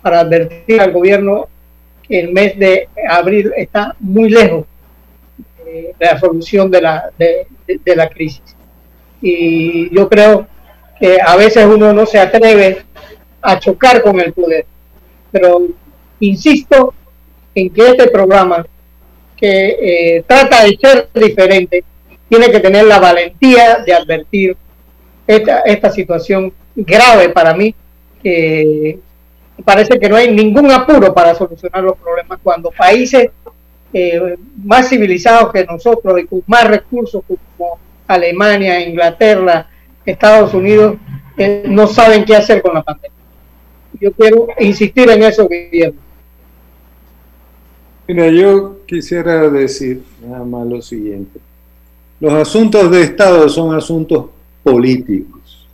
para advertir al gobierno que el mes de abril está muy lejos de la solución de la, de, de la crisis. Y yo creo a veces uno no se atreve a chocar con el poder. Pero insisto en que este programa, que eh, trata de ser diferente, tiene que tener la valentía de advertir esta, esta situación grave para mí, que parece que no hay ningún apuro para solucionar los problemas cuando países eh, más civilizados que nosotros y con más recursos como Alemania, Inglaterra, Estados Unidos eh, no saben qué hacer con la pandemia. Yo quiero insistir en eso, Guillermo. Mira, yo quisiera decir nada más lo siguiente. Los asuntos de Estado son asuntos políticos,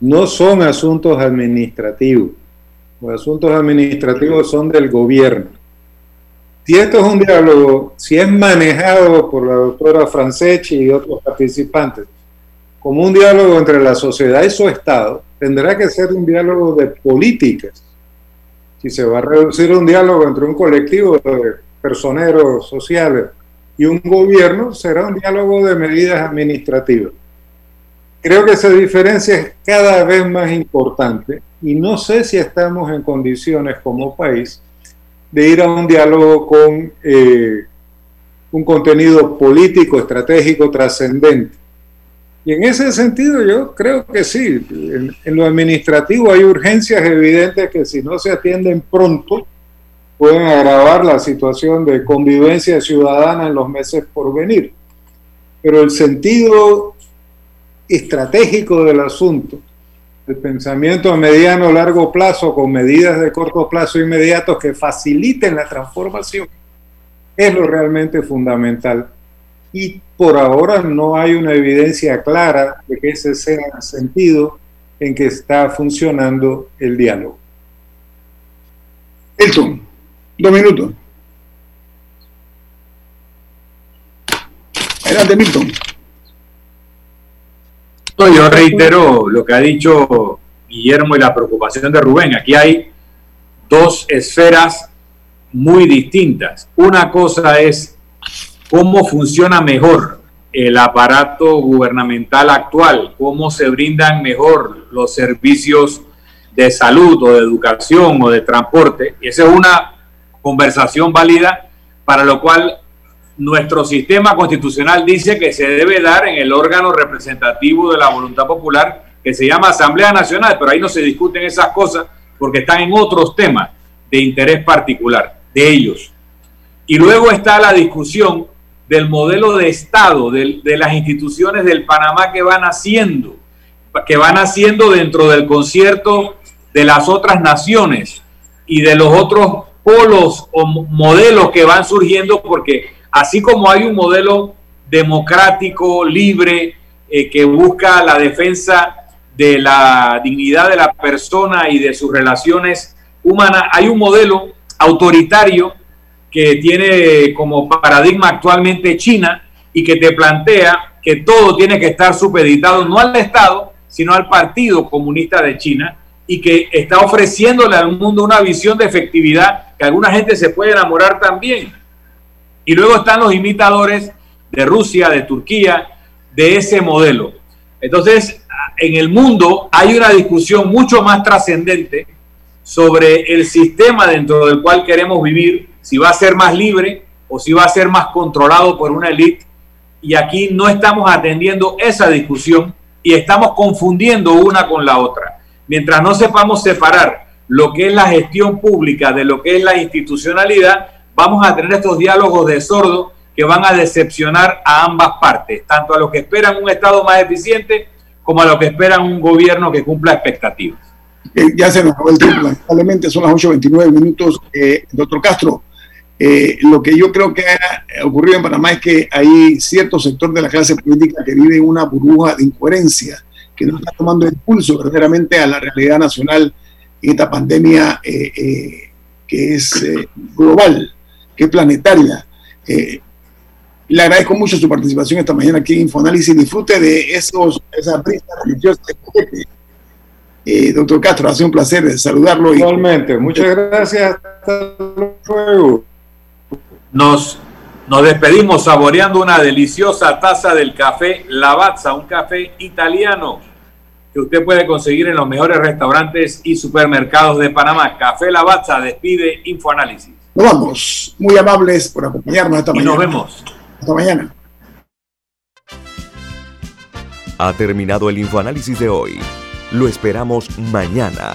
no son asuntos administrativos. Los asuntos administrativos son del gobierno. Si esto es un diálogo, si es manejado por la doctora Franceschi y otros participantes, como un diálogo entre la sociedad y su Estado, tendrá que ser un diálogo de políticas. Si se va a reducir un diálogo entre un colectivo de personeros sociales y un gobierno, será un diálogo de medidas administrativas. Creo que esa diferencia es cada vez más importante y no sé si estamos en condiciones como país de ir a un diálogo con eh, un contenido político, estratégico, trascendente. Y en ese sentido yo creo que sí, en, lo administrativo hay urgencias evidentes que si no se atienden pronto pueden agravar la situación de convivencia ciudadana en los meses por venir. Pero el sentido estratégico del asunto, el pensamiento a mediano o largo plazo con medidas de corto plazo inmediatos que faciliten la transformación, es lo realmente fundamental. Y por ahora no hay una evidencia clara de que ese sea el sentido en que está funcionando el diálogo. Elton, dos minutos. Adelante, Milton. yo reitero lo que ha dicho Guillermo y la preocupación de Rubén. Aquí hay dos esferas muy distintas. Una cosa es cómo funciona mejor el aparato gubernamental actual, cómo se brindan mejor los servicios de salud o de educación o de transporte. Esa es una conversación válida para lo cual nuestro sistema constitucional dice que se debe dar en el órgano representativo de la voluntad popular que se llama Asamblea Nacional, pero ahí no se discuten esas cosas porque están en otros temas de interés particular de ellos. Y luego está la discusión del modelo de Estado, de, las instituciones del Panamá que van haciendo, que van haciendo dentro del concierto de las otras naciones y de los otros polos o modelos que van surgiendo, porque así como hay un modelo democrático, libre, eh, que busca la defensa de la dignidad de la persona y de sus relaciones humanas, hay un modelo autoritario que tiene como paradigma actualmente China y que te plantea que todo tiene que estar supeditado no al Estado, sino al Partido Comunista de China y que está ofreciéndole al mundo una visión de efectividad que alguna gente se puede enamorar también. Y luego están los imitadores de Rusia, de Turquía, de ese modelo. Entonces, en el mundo hay una discusión mucho más trascendente sobre el sistema dentro del cual queremos vivir si va a ser más libre o si va a ser más controlado por una élite. Y aquí no estamos atendiendo esa discusión y estamos confundiendo una con la otra. Mientras no sepamos separar lo que es la gestión pública de lo que es la institucionalidad, vamos a tener estos diálogos de sordo que van a decepcionar a ambas partes, tanto a los que esperan un Estado más eficiente como a los que esperan un gobierno que cumpla expectativas. Eh, ya se nos acabó el tiempo, lamentablemente son las 8.29 minutos. Eh, doctor Castro, eh, lo que yo creo que ha ocurrido en Panamá es que hay cierto sector de la clase política que vive una burbuja de incoherencia, que no está tomando impulso verdaderamente a la realidad nacional en esta pandemia eh, eh, que es global, que es planetaria. le agradezco mucho su participación esta mañana aquí en Infoanálisis. Disfrute de esos, esa brisa religiosa. doctor Castro, ha sido un placer saludarlo. Igualmente, muchas gracias. Hasta luego. Nos, nos despedimos saboreando una deliciosa taza del café Lavazza, un café italiano que usted puede conseguir en los mejores restaurantes y supermercados de Panamá. Café Lavazza despide Infoanálisis. Nos vamos. Muy amables por acompañarnos esta mañana. Nos vemos. Hasta mañana. Ha terminado el Infoanálisis de hoy. Lo esperamos mañana